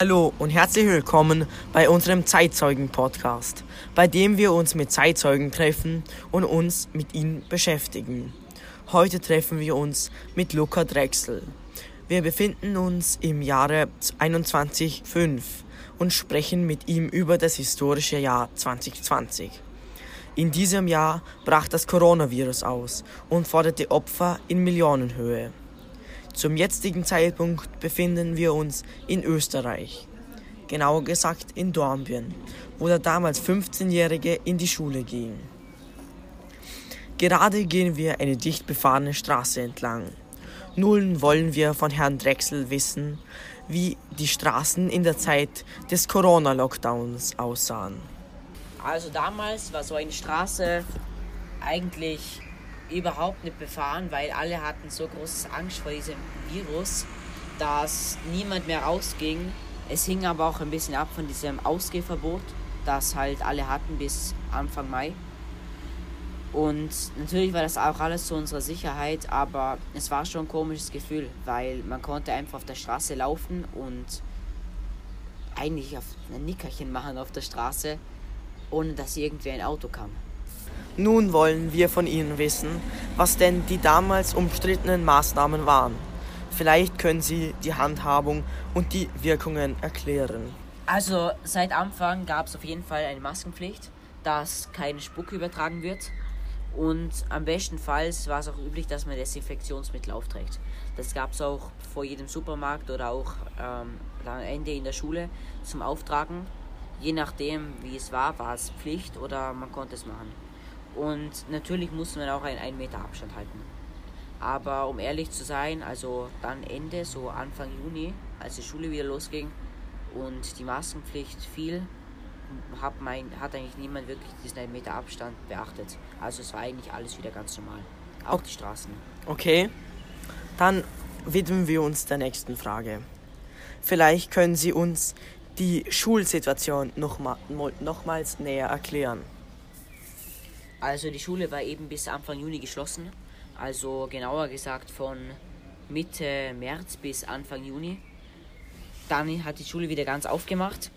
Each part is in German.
Hallo und herzlich willkommen bei unserem Zeitzeugen-Podcast, bei dem wir uns mit Zeitzeugen treffen und uns mit ihnen beschäftigen. Heute treffen wir uns mit Luca Drechsel. Wir befinden uns im Jahre 2105 und sprechen mit ihm über das historische Jahr 2020. In diesem Jahr brach das Coronavirus aus und forderte Opfer in Millionenhöhe. Zum jetzigen Zeitpunkt befinden wir uns in Österreich, genauer gesagt in Dornbirn, wo der damals 15-Jährige in die Schule ging. Gerade gehen wir eine dicht befahrene Straße entlang. Nun wollen wir von Herrn Drechsel wissen, wie die Straßen in der Zeit des Corona-Lockdowns aussahen. Also damals war so eine Straße eigentlich überhaupt nicht befahren, weil alle hatten so große Angst vor diesem Virus, dass niemand mehr rausging. Es hing aber auch ein bisschen ab von diesem Ausgehverbot, das halt alle hatten bis Anfang Mai. Und natürlich war das auch alles zu unserer Sicherheit, aber es war schon ein komisches Gefühl, weil man konnte einfach auf der Straße laufen und eigentlich auf ein Nickerchen machen auf der Straße, ohne dass irgendwie ein Auto kam. Nun wollen wir von Ihnen wissen, was denn die damals umstrittenen Maßnahmen waren. Vielleicht können Sie die Handhabung und die Wirkungen erklären. Also seit Anfang gab es auf jeden Fall eine Maskenpflicht, dass keine Spucke übertragen wird. Und am besten Fall war es auch üblich, dass man Desinfektionsmittel aufträgt. Das gab es auch vor jedem Supermarkt oder auch ähm, am Ende in der Schule zum Auftragen. Je nachdem, wie es war, war es Pflicht oder man konnte es machen. Und natürlich musste man auch einen 1 Meter Abstand halten. Aber um ehrlich zu sein, also dann Ende, so Anfang Juni, als die Schule wieder losging und die Maskenpflicht fiel, hat, mein, hat eigentlich niemand wirklich diesen 1 Meter Abstand beachtet. Also es war eigentlich alles wieder ganz normal. Auch die Straßen. Okay, dann widmen wir uns der nächsten Frage. Vielleicht können Sie uns die Schulsituation nochmal, nochmals näher erklären. Also die Schule war eben bis Anfang Juni geschlossen. Also genauer gesagt von Mitte März bis Anfang Juni. Dann hat die Schule wieder ganz aufgemacht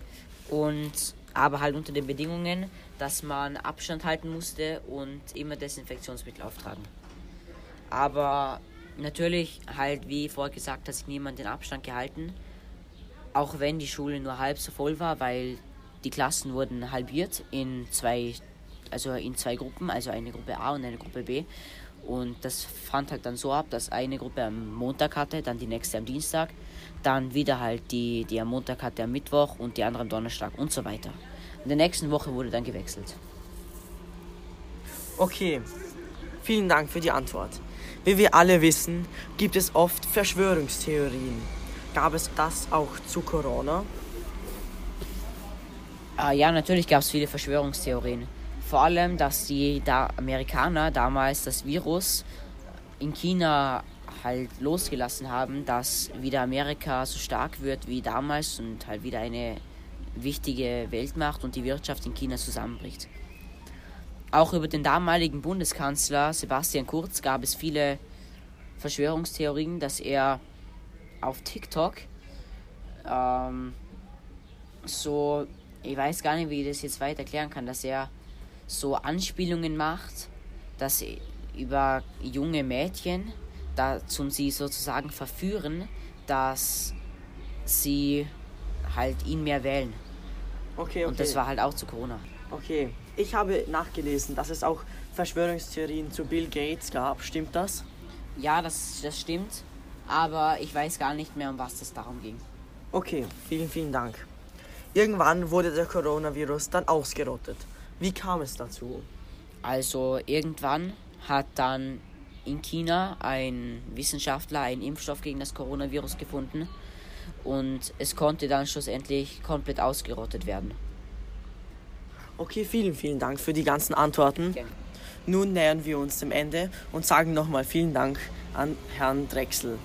und aber halt unter den Bedingungen, dass man Abstand halten musste und immer Desinfektionsmittel auftragen. Aber natürlich halt, wie vorher gesagt, hat sich niemand den Abstand gehalten. Auch wenn die Schule nur halb so voll war, weil die Klassen wurden halbiert in zwei also in zwei Gruppen, also eine Gruppe A und eine Gruppe B. Und das fand halt dann so ab, dass eine Gruppe am Montag hatte, dann die nächste am Dienstag, dann wieder halt die, die am Montag hatte am Mittwoch und die andere am Donnerstag und so weiter. In der nächsten Woche wurde dann gewechselt. Okay, vielen Dank für die Antwort. Wie wir alle wissen, gibt es oft Verschwörungstheorien. Gab es das auch zu Corona? Ah, ja, natürlich gab es viele Verschwörungstheorien. Vor allem, dass die da Amerikaner damals das Virus in China halt losgelassen haben, dass wieder Amerika so stark wird wie damals und halt wieder eine wichtige Weltmacht und die Wirtschaft in China zusammenbricht. Auch über den damaligen Bundeskanzler Sebastian Kurz gab es viele Verschwörungstheorien, dass er auf TikTok ähm, so, ich weiß gar nicht, wie ich das jetzt weiter erklären kann, dass er so Anspielungen macht, dass über junge Mädchen, dazu sie sozusagen verführen, dass sie halt ihn mehr wählen. Okay, okay. Und das war halt auch zu Corona. Okay, ich habe nachgelesen, dass es auch Verschwörungstheorien zu Bill Gates gab. Stimmt das? Ja, das, das stimmt. Aber ich weiß gar nicht mehr, um was es darum ging. Okay, vielen, vielen Dank. Irgendwann wurde der Coronavirus dann ausgerottet. Wie kam es dazu? Also irgendwann hat dann in China ein Wissenschaftler einen Impfstoff gegen das Coronavirus gefunden und es konnte dann schlussendlich komplett ausgerottet werden. Okay, vielen, vielen Dank für die ganzen Antworten. Gerne. Nun nähern wir uns dem Ende und sagen nochmal vielen Dank an Herrn Drechsel.